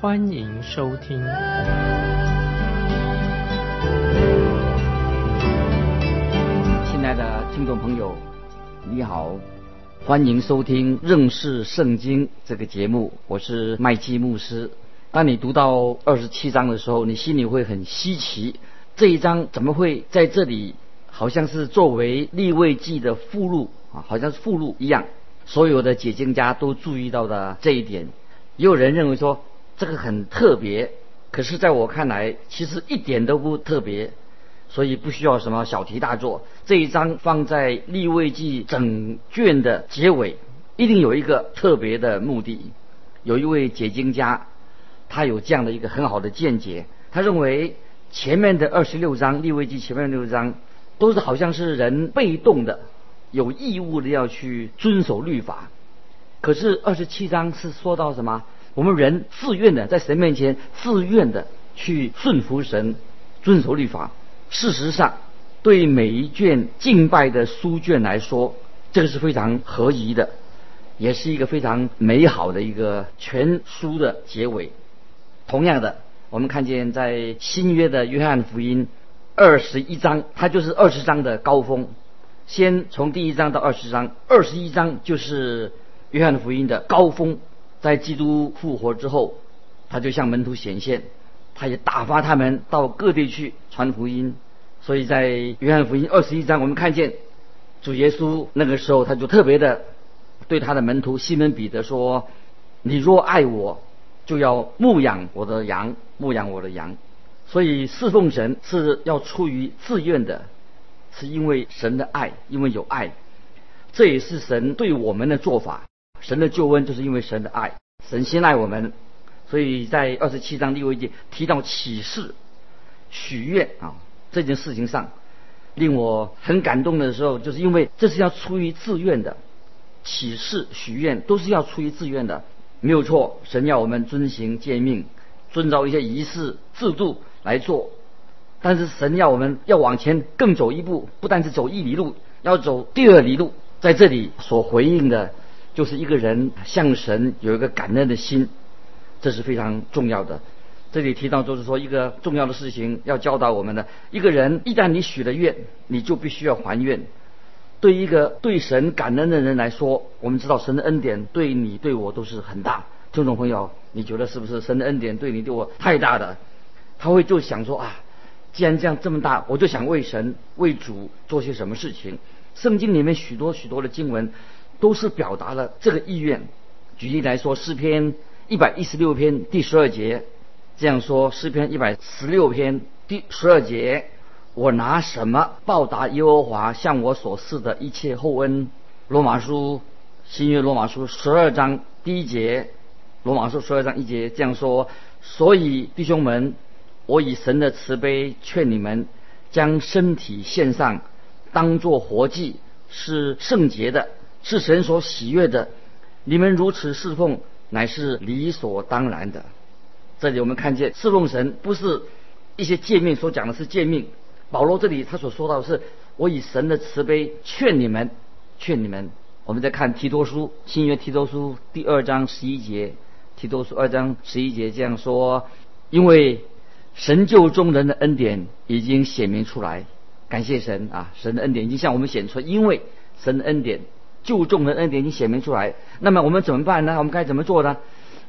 欢迎收听。亲爱的听众朋友，你好，欢迎收听认识圣经这个节目，我是麦基牧师。当你读到二十七章的时候，你心里会很稀奇，这一章怎么会在这里？好像是作为立位记的附录啊，好像是附录一样。所有的解经家都注意到的这一点，也有人认为说这个很特别。可是，在我看来，其实一点都不特别，所以不需要什么小题大做。这一章放在立位记整卷的结尾，一定有一个特别的目的。有一位解经家，他有这样的一个很好的见解，他认为前面的二十六章立位记前面六章。都是好像是人被动的，有义务的要去遵守律法。可是二十七章是说到什么？我们人自愿的在神面前自愿的去顺服神，遵守律法。事实上，对每一卷敬拜的书卷来说，这个是非常合宜的，也是一个非常美好的一个全书的结尾。同样的，我们看见在新约的约翰福音。二十一章，它就是二十章的高峰。先从第一章到二十章，二十一章就是约翰福音的高峰。在基督复活之后，他就向门徒显现，他也打发他们到各地去传福音。所以在约翰福音二十一章，我们看见主耶稣那个时候，他就特别的对他的门徒西门彼得说：“你若爱我，就要牧养我的羊，牧养我的羊。”所以侍奉神是要出于自愿的，是因为神的爱，因为有爱，这也是神对我们的做法。神的救恩就是因为神的爱，神先爱我们。所以在二十七章第一节提到启示、许愿啊这件事情上，令我很感动的时候，就是因为这是要出于自愿的，启示、许愿都是要出于自愿的，没有错。神要我们遵行诫命，遵照一些仪式制度。来做，但是神要我们要往前更走一步，不但是走一里路，要走第二里路。在这里所回应的，就是一个人向神有一个感恩的心，这是非常重要的。这里提到就是说一个重要的事情要教导我们的，一个人一旦你许了愿，你就必须要还愿。对一个对神感恩的人来说，我们知道神的恩典对你对我都是很大。听众朋友，你觉得是不是神的恩典对你对我太大的？他会就想说啊，既然这样这么大，我就想为神为主做些什么事情。圣经里面许多许多的经文，都是表达了这个意愿。举例来说，诗篇一百一十六篇第十二节这样说：诗篇一百十六篇第十二节，我拿什么报答耶和华向我所赐的一切厚恩？罗马书新约罗马书十二章第一节，罗马书十二章一节这样说：所以弟兄们。我以神的慈悲劝你们，将身体献上，当作活祭，是圣洁的，是神所喜悦的。你们如此侍奉，乃是理所当然的。这里我们看见侍奉神不是一些诫命所讲的是诫命。保罗这里他所说到的是，我以神的慈悲劝你们，劝你们。我们再看提多书新约提多书第二章十一节，提多书二章十一节这样说，因为。神救众人的恩典已经显明出来，感谢神啊！神的恩典已经向我们显出，因为神的恩典救众的恩典已经显明出来。那么我们怎么办呢？我们该怎么做呢？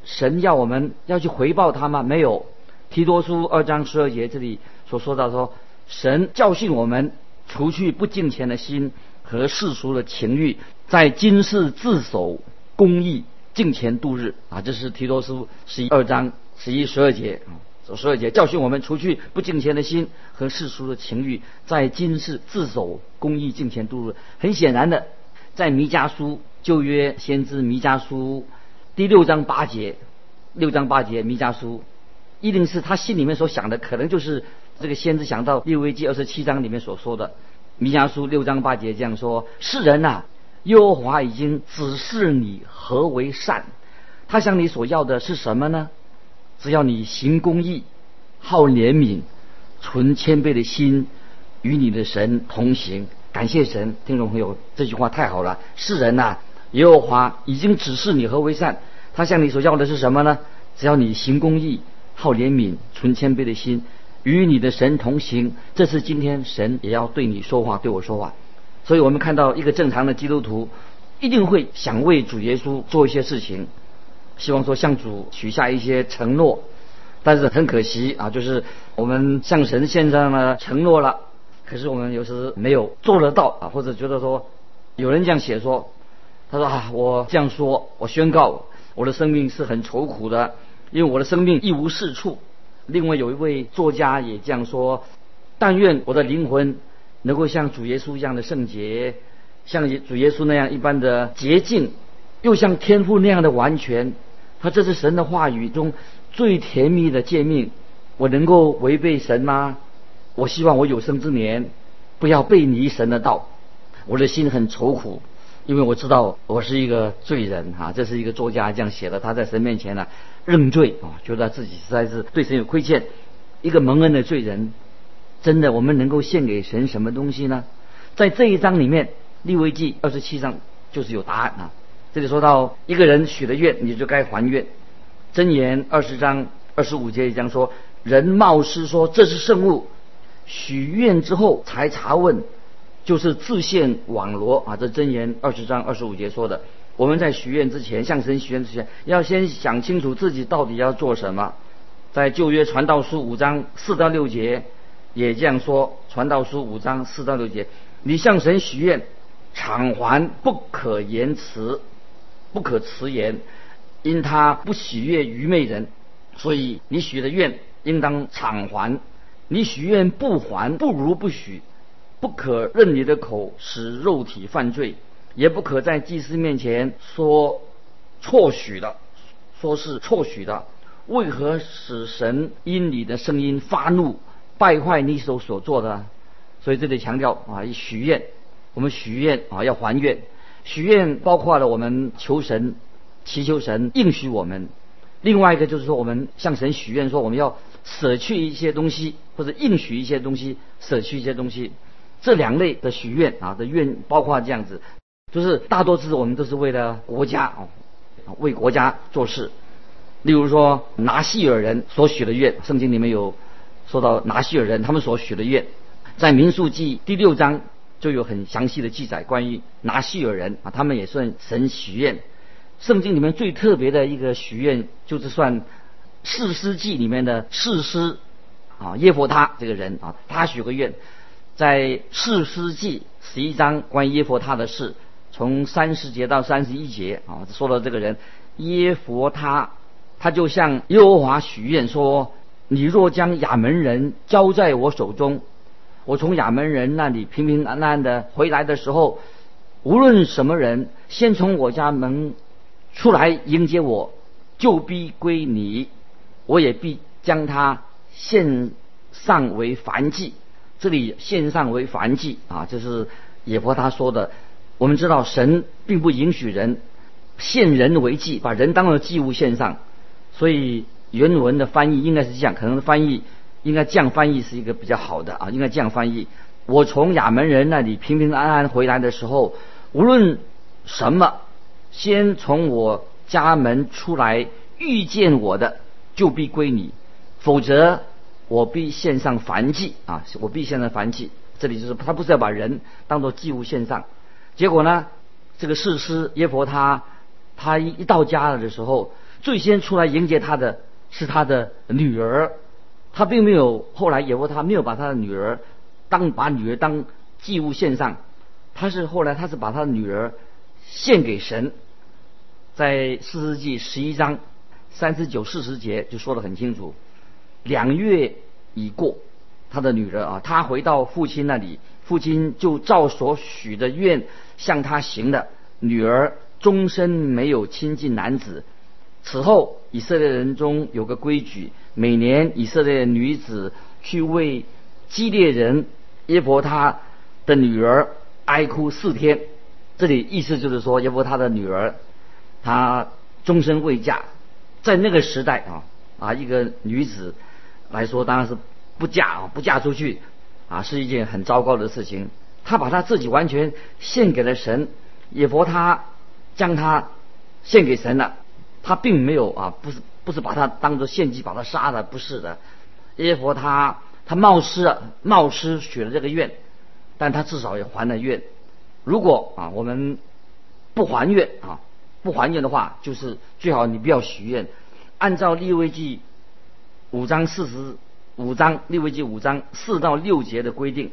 神要我们要去回报他吗？没有。提多书二章十二节这里所说到说，神教训我们，除去不敬虔的心和世俗的情欲，在今世自守公义，敬虔度日啊！这是提多书十一二章十一十二节啊。十二节教训我们，除去不敬虔的心和世俗的情欲，在今世自守公义、敬虔度日。很显然的，在弥迦书旧约先知弥迦书第六章八节，六章八节弥迦书一定是他心里面所想的，可能就是这个先知想到利未记二十七章里面所说的，弥迦书六章八节这样说：世人呐，耶和华已经指示你何为善，他向你所要的是什么呢？只要你行公义，好怜悯，存谦卑的心，与你的神同行。感谢神，听众朋友，这句话太好了。世人呐，耶和华已经指示你何为善，他向你所要的是什么呢？只要你行公义。好怜悯、存谦卑的心，与你的神同行。这是今天神也要对你说话，对我说话。所以我们看到一个正常的基督徒，一定会想为主耶稣做一些事情，希望说向主许下一些承诺。但是很可惜啊，就是我们向神献上了承诺了，可是我们有时没有做得到啊，或者觉得说，有人这样写说，他说啊，我这样说，我宣告我的生命是很愁苦的。因为我的生命一无是处。另外有一位作家也这样说：但愿我的灵魂能够像主耶稣一样的圣洁，像主耶稣那样一般的洁净，又像天父那样的完全。他这是神的话语中最甜蜜的诫命。我能够违背神吗？我希望我有生之年不要背离神的道。我的心很愁苦。因为我知道我是一个罪人哈，这是一个作家这样写的。他在神面前呢认罪啊，觉得自己实在是对神有亏欠，一个蒙恩的罪人。真的，我们能够献给神什么东西呢？在这一章里面，利未记二十七章就是有答案啊。这里说到一个人许了愿，你就该还愿。箴言二十章二十五节也这样说：人冒失说这是圣物，许愿之后才查问。就是自陷网罗啊！这箴言二十章二十五节说的，我们在许愿之前，向神许愿之前，要先想清楚自己到底要做什么。在旧约传道书五章四到六节也这样说：传道书五章四到六节，你向神许愿，偿还不可言辞，不可辞言，因他不喜悦愚昧人，所以你许的愿应当偿还。你许愿不还，不如不许。不可任你的口使肉体犯罪，也不可在祭司面前说错许的，说是错许的。为何使神因你的声音发怒，败坏你手所做的？所以这里强调啊，许愿，我们许愿啊要还愿。许愿包括了我们求神、祈求神应许我们。另外一个就是说，我们向神许愿，说我们要舍去一些东西，或者应许一些东西，舍去一些东西。这两类的许愿啊的愿，包括这样子，就是大多数我们都是为了国家啊，为国家做事。例如说拿西尔人所许的愿，圣经里面有说到拿西尔人他们所许的愿，在民数记第六章就有很详细的记载关于拿西尔人啊，他们也算神许愿。圣经里面最特别的一个许愿，就是算四师记里面的四师啊耶佛他这个人啊，他许个愿。在四师纪十一章关于耶佛他的事，从三十节到三十一节啊，说到这个人耶佛他，他就向耶和华许愿说：“你若将亚门人交在我手中，我从亚门人那里平平安安的回来的时候，无论什么人先从我家门出来迎接我，就必归你，我也必将他献上为燔祭。”这里献上为凡祭啊，这是也和他说的。我们知道神并不允许人献人为祭，把人当做祭物献上。所以原文的翻译应该是这样，可能翻译应该这样翻译是一个比较好的啊，应该这样翻译：我从亚门人那里平平安安回来的时候，无论什么，先从我家门出来遇见我的，就必归你；否则。我必献上燔祭啊！我必献上燔祭。这里就是他不是要把人当做祭物献上。结果呢，这个士师耶婆他他一一到家了的时候，最先出来迎接他的是他的女儿。他并没有后来耶佛他没有把他的女儿当把女儿当祭物献上，他是后来他是把他的女儿献给神。在四世纪十一章三十九四十节就说得很清楚。两月已过，他的女儿啊，他回到父亲那里，父亲就照所许的愿向他行了。女儿终身没有亲近男子。此后，以色列人中有个规矩，每年以色列女子去为基列人耶伯他的女儿哀哭四天。这里意思就是说，耶伯他的女儿，她终身未嫁，在那个时代啊啊，一个女子来说，当然是不嫁啊，不嫁出去啊，是一件很糟糕的事情。她把她自己完全献给了神，耶伯他将她献给神了。他并没有啊，不是不是把他当做献祭把他杀了，不是的。耶和他他冒失冒失许了这个愿，但他至少也还了愿。如果啊我们不还愿啊不还愿的话，就是最好你不要许愿。按照利未记五章四十五章利未记五章四到六节的规定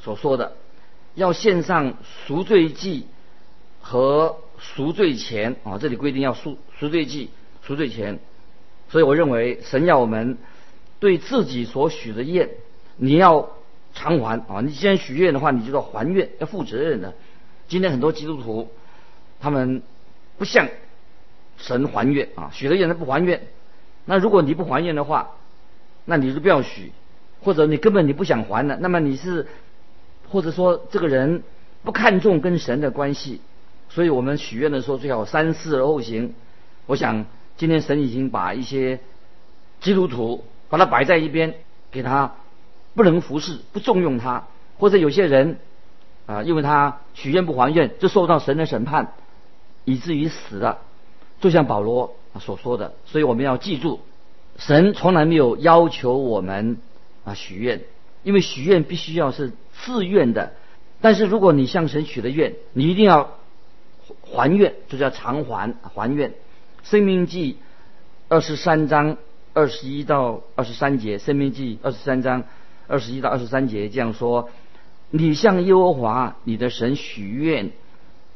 所说的，要献上赎罪祭和。赎罪钱啊，这里规定要赎赎罪祭、赎罪钱，所以我认为神要我们对自己所许的愿，你要偿还啊！你既然许愿的话，你就要还愿，要负责任的。今天很多基督徒他们不向神还愿啊，许了愿他不还愿。那如果你不还愿的话，那你就不要许，或者你根本你不想还了，那么你是或者说这个人不看重跟神的关系。所以我们许愿的时候最好三思而后行。我想今天神已经把一些基督徒把他摆在一边，给他不能服侍、不重用他，或者有些人啊，因为他许愿不还愿，就受到神的审判，以至于死了。就像保罗所说的，所以我们要记住，神从来没有要求我们啊许愿，因为许愿必须要是自愿的。但是如果你向神许的愿，你一定要。还愿就叫偿还还愿，《生命记》二十三章二十一到二十三节，《生命记》二十三章二十一到二十三节这样说：你向耶和华你的神许愿，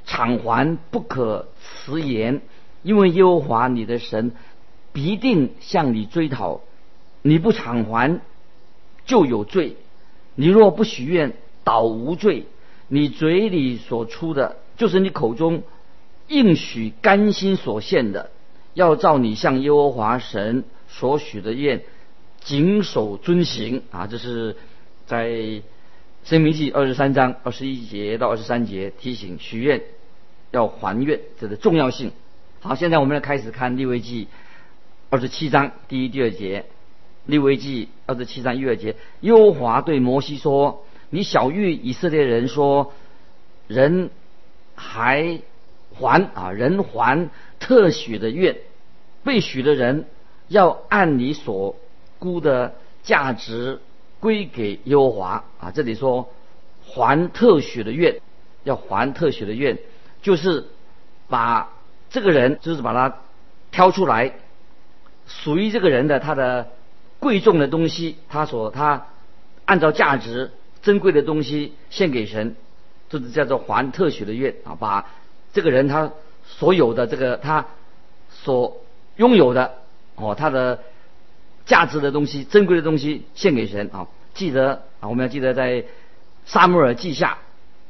偿还不可辞言，因为耶和华你的神必定向你追讨，你不偿还就有罪。你若不许愿，倒无罪。你嘴里所出的，就是你口中。应许甘心所献的，要照你向耶和华神所许的愿，谨守遵行啊！这是在《生命记》二十三章二十一节到二十三节提醒许愿要还愿这个重要性。好，现在我们来开始看利未记二十七章第一、第二节。利未记二十七章一、二节，耶和华对摩西说：“你小谕以色列人说，人还。”还啊，人还特许的愿，被许的人要按你所估的价值归给耶和华啊。这里说还特许的愿，要还特许的愿，就是把这个人，就是把他挑出来，属于这个人的他的贵重的东西，他所他按照价值珍贵的东西献给神，这是叫做还特许的愿啊，把。这个人他所有的这个他所拥有的哦，他的价值的东西、珍贵的东西献给神啊！记得啊，我们要记得在撒母耳记下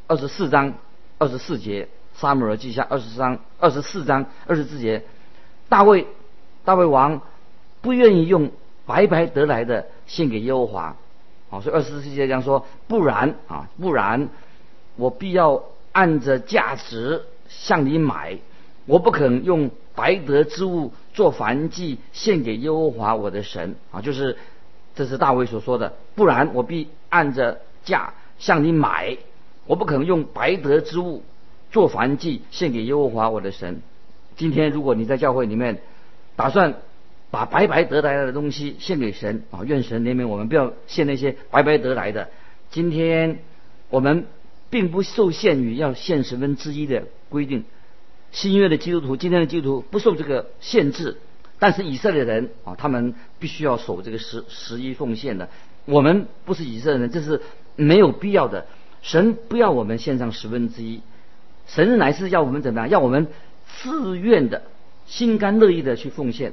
二十四章二十四节，撒母耳记下二十章二十四章二十四节，大卫大卫王不愿意用白白得来的献给耶和华，啊，所以二十四节这样说：不然啊，不然我必要按着价值。向你买，我不肯用白得之物做燔祭献给耶和华我的神啊！就是这是大卫所说的，不然我必按着价向你买，我不可能用白得之物做燔祭献给耶和华我的神。今天如果你在教会里面打算把白白得来的东西献给神啊，愿神怜悯我们，不要献那些白白得来的。今天我们并不受限于要献十分之一的。规定，新约的基督徒，今天的基督徒不受这个限制，但是以色列人啊，他们必须要守这个十十一奉献的。我们不是以色列人，这是没有必要的。神不要我们献上十分之一，神乃是要我们怎么样？要我们自愿的、心甘乐意的去奉献。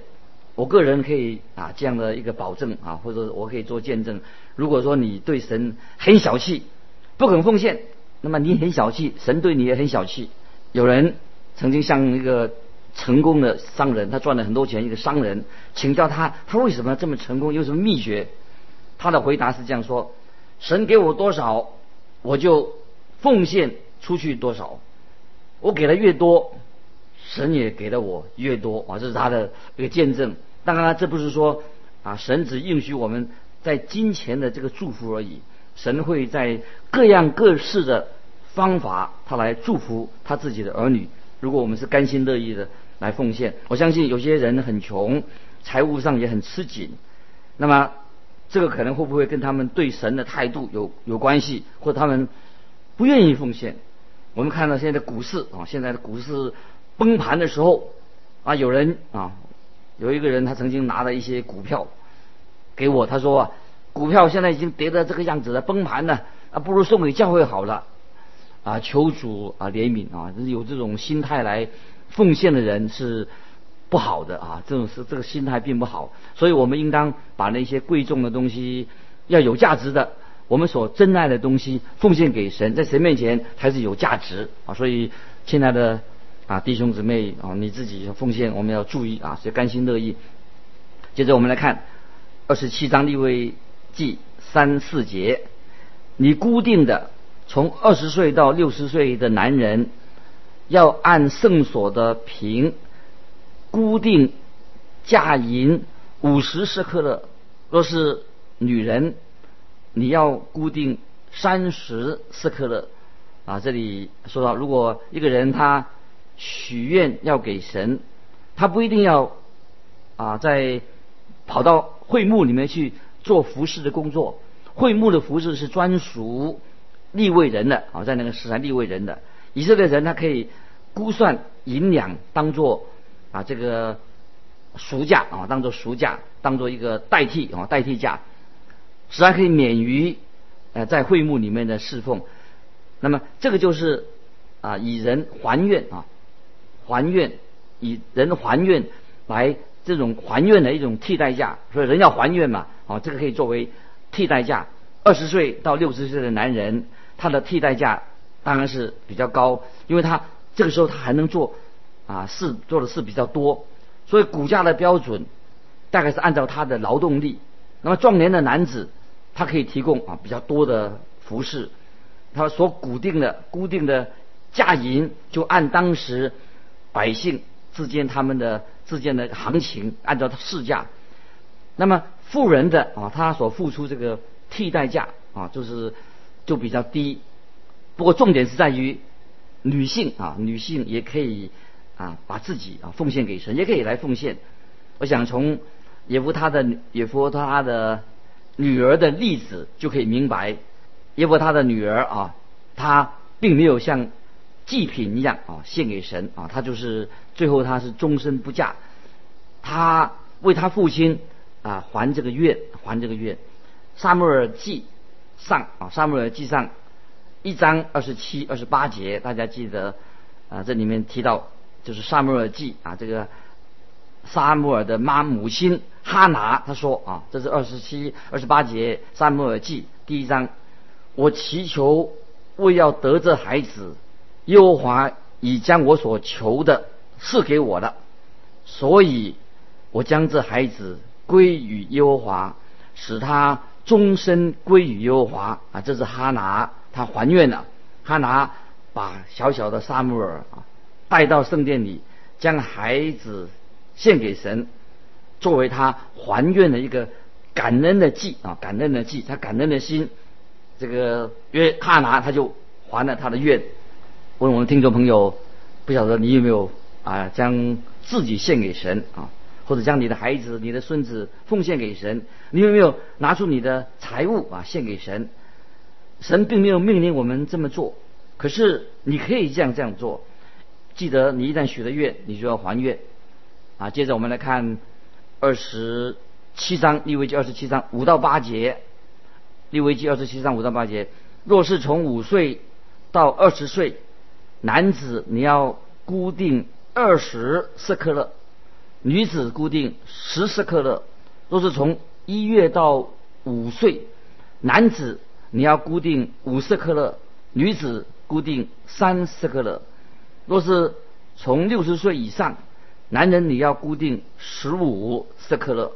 我个人可以啊这样的一个保证啊，或者我可以做见证。如果说你对神很小气，不肯奉献，那么你很小气，神对你也很小气。有人曾经向一个成功的商人，他赚了很多钱，一个商人请教他，他为什么这么成功，有什么秘诀？他的回答是这样说：神给我多少，我就奉献出去多少，我给的越多，神也给了我越多啊，这是他的一个见证。当然，这不是说啊，神只应许我们在金钱的这个祝福而已，神会在各样各式的方法，他来祝福他自己的儿女。如果我们是甘心乐意的来奉献，我相信有些人很穷，财务上也很吃紧，那么这个可能会不会跟他们对神的态度有有关系，或他们不愿意奉献？我们看到现在的股市啊，现在的股市崩盘的时候啊，有人啊，有一个人他曾经拿了一些股票给我，他说啊，股票现在已经跌到这个样子了，崩盘了啊，不如送给教会好了。啊，求主啊怜悯啊！有这种心态来奉献的人是不好的啊，这种是这个心态并不好。所以我们应当把那些贵重的东西、要有价值的，我们所珍爱的东西奉献给神，在神面前才是有价值啊！所以，亲爱的啊弟兄姊妹啊，你自己要奉献，我们要注意啊，所以甘心乐意。接着我们来看二十七章立位记三四节，你固定的。从二十岁到六十岁的男人，要按圣所的平固定价银五十舍克勒；若是女人，你要固定三十四克勒。啊，这里说到，如果一个人他许愿要给神，他不一定要啊，在跑到会幕里面去做服饰的工作。会幕的服饰是专属。立位人的啊，在那个时代立位人的以色列人，他可以估算银两当做啊这个赎价啊，当做赎价，当做一个代替啊代替价，实际上可以免于呃在会幕里面的侍奉。那么这个就是啊以人还愿啊还愿以人还愿来这种还愿的一种替代价，所以人要还愿嘛啊这个可以作为替代价。二十岁到六十岁的男人。他的替代价当然是比较高，因为他这个时候他还能做啊事做的事比较多，所以股价的标准大概是按照他的劳动力。那么壮年的男子，他可以提供啊比较多的服饰，他所固定的固定的价银就按当时百姓之间他们的之间的行情按照市价。那么富人的啊他所付出这个替代价啊就是。就比较低，不过重点是在于女性啊，女性也可以啊把自己啊奉献给神，也可以来奉献。我想从耶夫他的耶夫他的女儿的例子就可以明白，耶夫他的女儿啊，她并没有像祭品一样啊献给神啊，她就是最后她是终身不嫁，她为她父亲啊还这个愿，还这个愿。撒母耳记。上啊，萨母尔记上一章二十七、二十八节，大家记得啊，这里面提到就是萨母尔记啊，这个萨母尔的妈母亲哈拿，他说啊，这是二十七、二十八节萨母尔记第一章，我祈求为要得这孩子，耶和华已将我所求的赐给我了，所以我将这孩子归于耶和华，使他。终身归于耶和华啊！这是哈拿他还愿了。哈拿把小小的撒母耳啊带到圣殿里，将孩子献给神，作为他还愿的一个感恩的祭啊！感恩的祭，他感恩的心，这个约哈拿他就还了他的愿。问我们听众朋友，不晓得你有没有啊将自己献给神啊？或者将你的孩子、你的孙子奉献给神，你有没有拿出你的财物啊献给神？神并没有命令我们这么做，可是你可以这样这样做。记得你一旦许了愿，你就要还愿啊。接着我们来看二十七章利未记二十七章五到八节，利未记二十七章五到八节，若是从五岁到二十岁，男子你要固定二十四克勒。女子固定十四克勒，若是从一月到五岁，男子你要固定五十克勒，女子固定三十克勒。若是从六十岁以上，男人你要固定十五色克勒，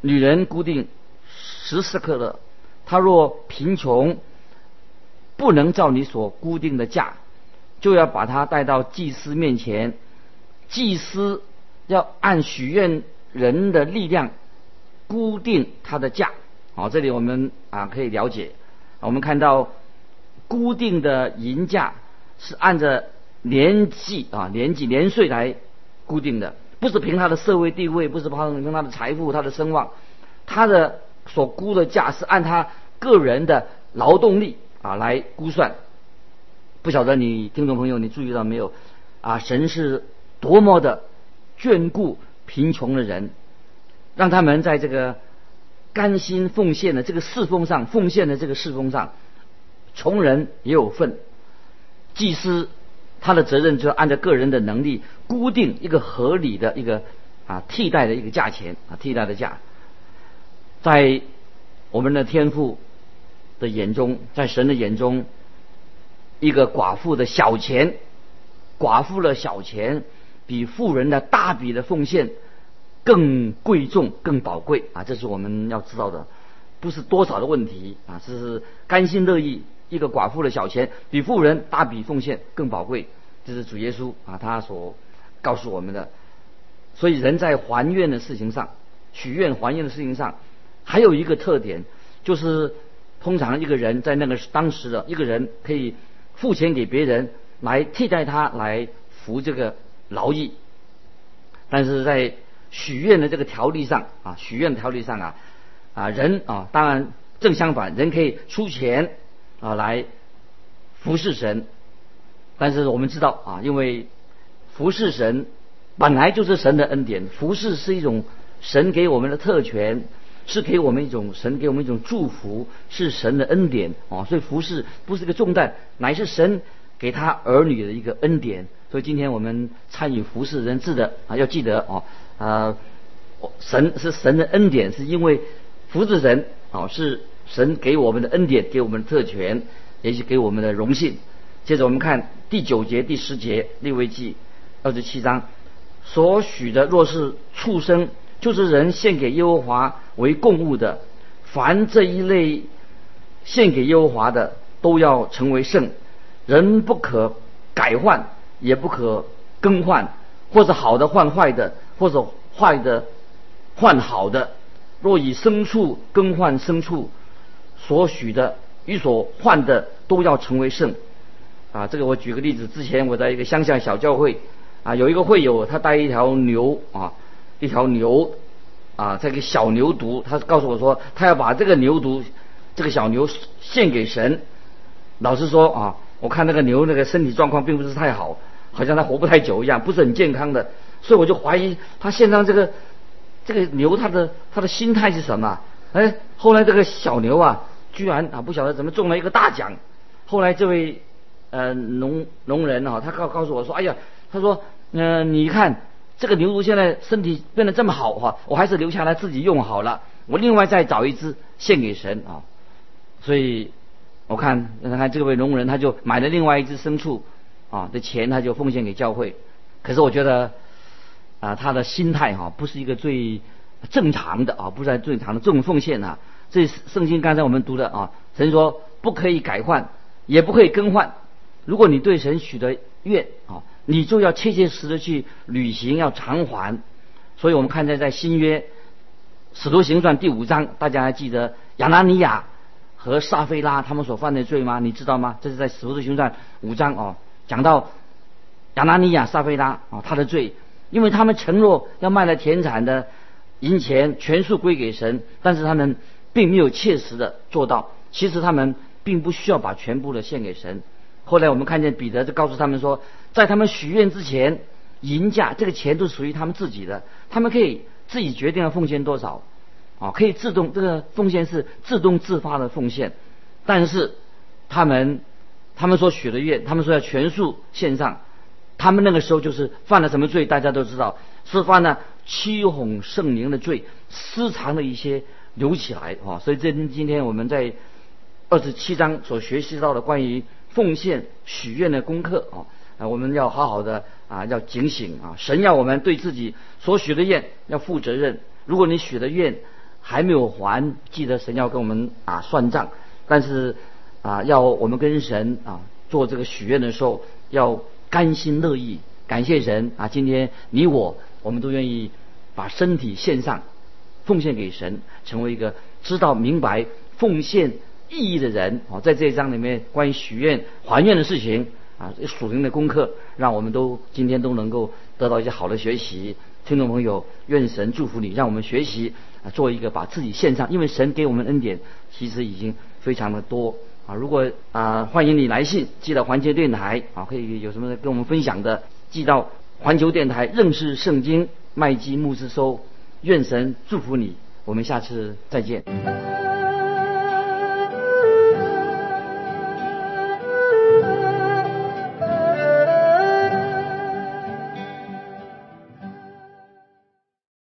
女人固定十四克勒。他若贫穷，不能照你所固定的价，就要把他带到祭司面前，祭司要按许愿人的力量固定他的价。好，这里我们啊可以了解，我们看到固定的银价是按着年纪啊年纪年岁来固定的，不是凭他的社会地位，不是凭他的财富、他的声望，他的所估的价是按他个人的劳动力啊来估算。不晓得你听众朋友你注意到没有啊？神是多么的眷顾贫穷的人，让他们在这个。甘心奉献的这个侍奉上，奉献的这个侍奉上，穷人也有份。祭司他的责任就是按照个人的能力，固定一个合理的一个啊替代的一个价钱啊替代的价。在我们的天父的眼中，在神的眼中，一个寡妇的小钱，寡妇的小钱，比富人的大笔的奉献。更贵重、更宝贵啊！这是我们要知道的，不是多少的问题啊，是甘心乐意一个寡妇的小钱，比富人大笔奉献更宝贵。这是主耶稣啊，他所告诉我们的。所以人在还愿的事情上，许愿还愿的事情上，还有一个特点，就是通常一个人在那个当时的一个人可以付钱给别人来替代他来服这个劳役，但是在许愿的这个条例上啊，许愿条例上啊，啊人啊，当然正相反，人可以出钱啊来服侍神，但是我们知道啊，因为服侍神本来就是神的恩典，服侍是一种神给我们的特权，是给我们一种神给我们一种祝福，是神的恩典啊，所以服侍不是个重担，乃是神给他儿女的一个恩典。所以今天我们参与服侍人质的啊，要记得哦。啊，神是神的恩典，是因为福子人啊，是神给我们的恩典，给我们的特权，也是给我们的荣幸。接着我们看第九节、第十节立位记二十七章所许的，若是畜生，就是人献给耶和华为供物的，凡这一类献给耶和华的，都要成为圣。人不可改换，也不可更换，或者好的换坏的。或者坏的换好的，若以牲畜更换牲畜，所许的与所换的都要成为圣。啊，这个我举个例子，之前我在一个乡下小教会，啊，有一个会友他带一条牛啊，一条牛啊，这个小牛犊，他告诉我说，他要把这个牛犊，这个小牛献给神。老实说啊，我看那个牛那个身体状况并不是太好，好像它活不太久一样，不是很健康的。所以我就怀疑他献上这个这个牛，他的他的心态是什么？哎，后来这个小牛啊，居然啊不晓得怎么中了一个大奖。后来这位呃农农人啊，他告告诉我说：“哎呀，他说，嗯，你看这个牛犊现在身体变得这么好哈，我还是留下来自己用好了。我另外再找一只献给神啊。”所以我看看这位农人他就买了另外一只牲畜啊的钱，他就奉献给教会。可是我觉得。啊，他的心态哈不是一个最正常的啊，不是最正常的这种奉献啊。这圣经刚才我们读的啊，神说不可以改换，也不可以更换。如果你对神许的愿啊，你就要切切实实去履行，要偿还。所以我们看见在新约使徒行传第五章，大家还记得亚拿尼亚和撒菲拉他们所犯的罪吗？你知道吗？这是在使徒行传五章哦，讲到亚拿尼亚、撒菲拉啊，他的罪。因为他们承诺要卖了田产的银钱全数归给神，但是他们并没有切实的做到。其实他们并不需要把全部的献给神。后来我们看见彼得就告诉他们说，在他们许愿之前，银价这个钱都属于他们自己的，他们可以自己决定要奉献多少，啊，可以自动这个奉献是自动自发的奉献。但是他们他们所许的愿，他们说要全数献上。他们那个时候就是犯了什么罪？大家都知道，是犯了欺哄圣灵的罪，私藏的一些留起来啊。所以这今天我们在二十七章所学习到的关于奉献许愿的功课啊，啊，我们要好好的啊，要警醒啊！神要我们对自己所许的愿要负责任。如果你许的愿还没有还，记得神要跟我们啊算账。但是啊，要我们跟神啊做这个许愿的时候，要甘心乐意，感谢神啊！今天你我我们都愿意把身体献上，奉献给神，成为一个知道明白奉献意义的人。哦，在这一章里面关于许愿还愿的事情。啊，属灵的功课，让我们都今天都能够得到一些好的学习。听众朋友，愿神祝福你，让我们学习啊，做一个把自己献上，因为神给我们恩典其实已经非常的多啊。如果啊，欢迎你来信寄到环球电台啊，可以有什么跟我们分享的，寄到环球电台认识圣经麦基牧师收。愿神祝福你，我们下次再见。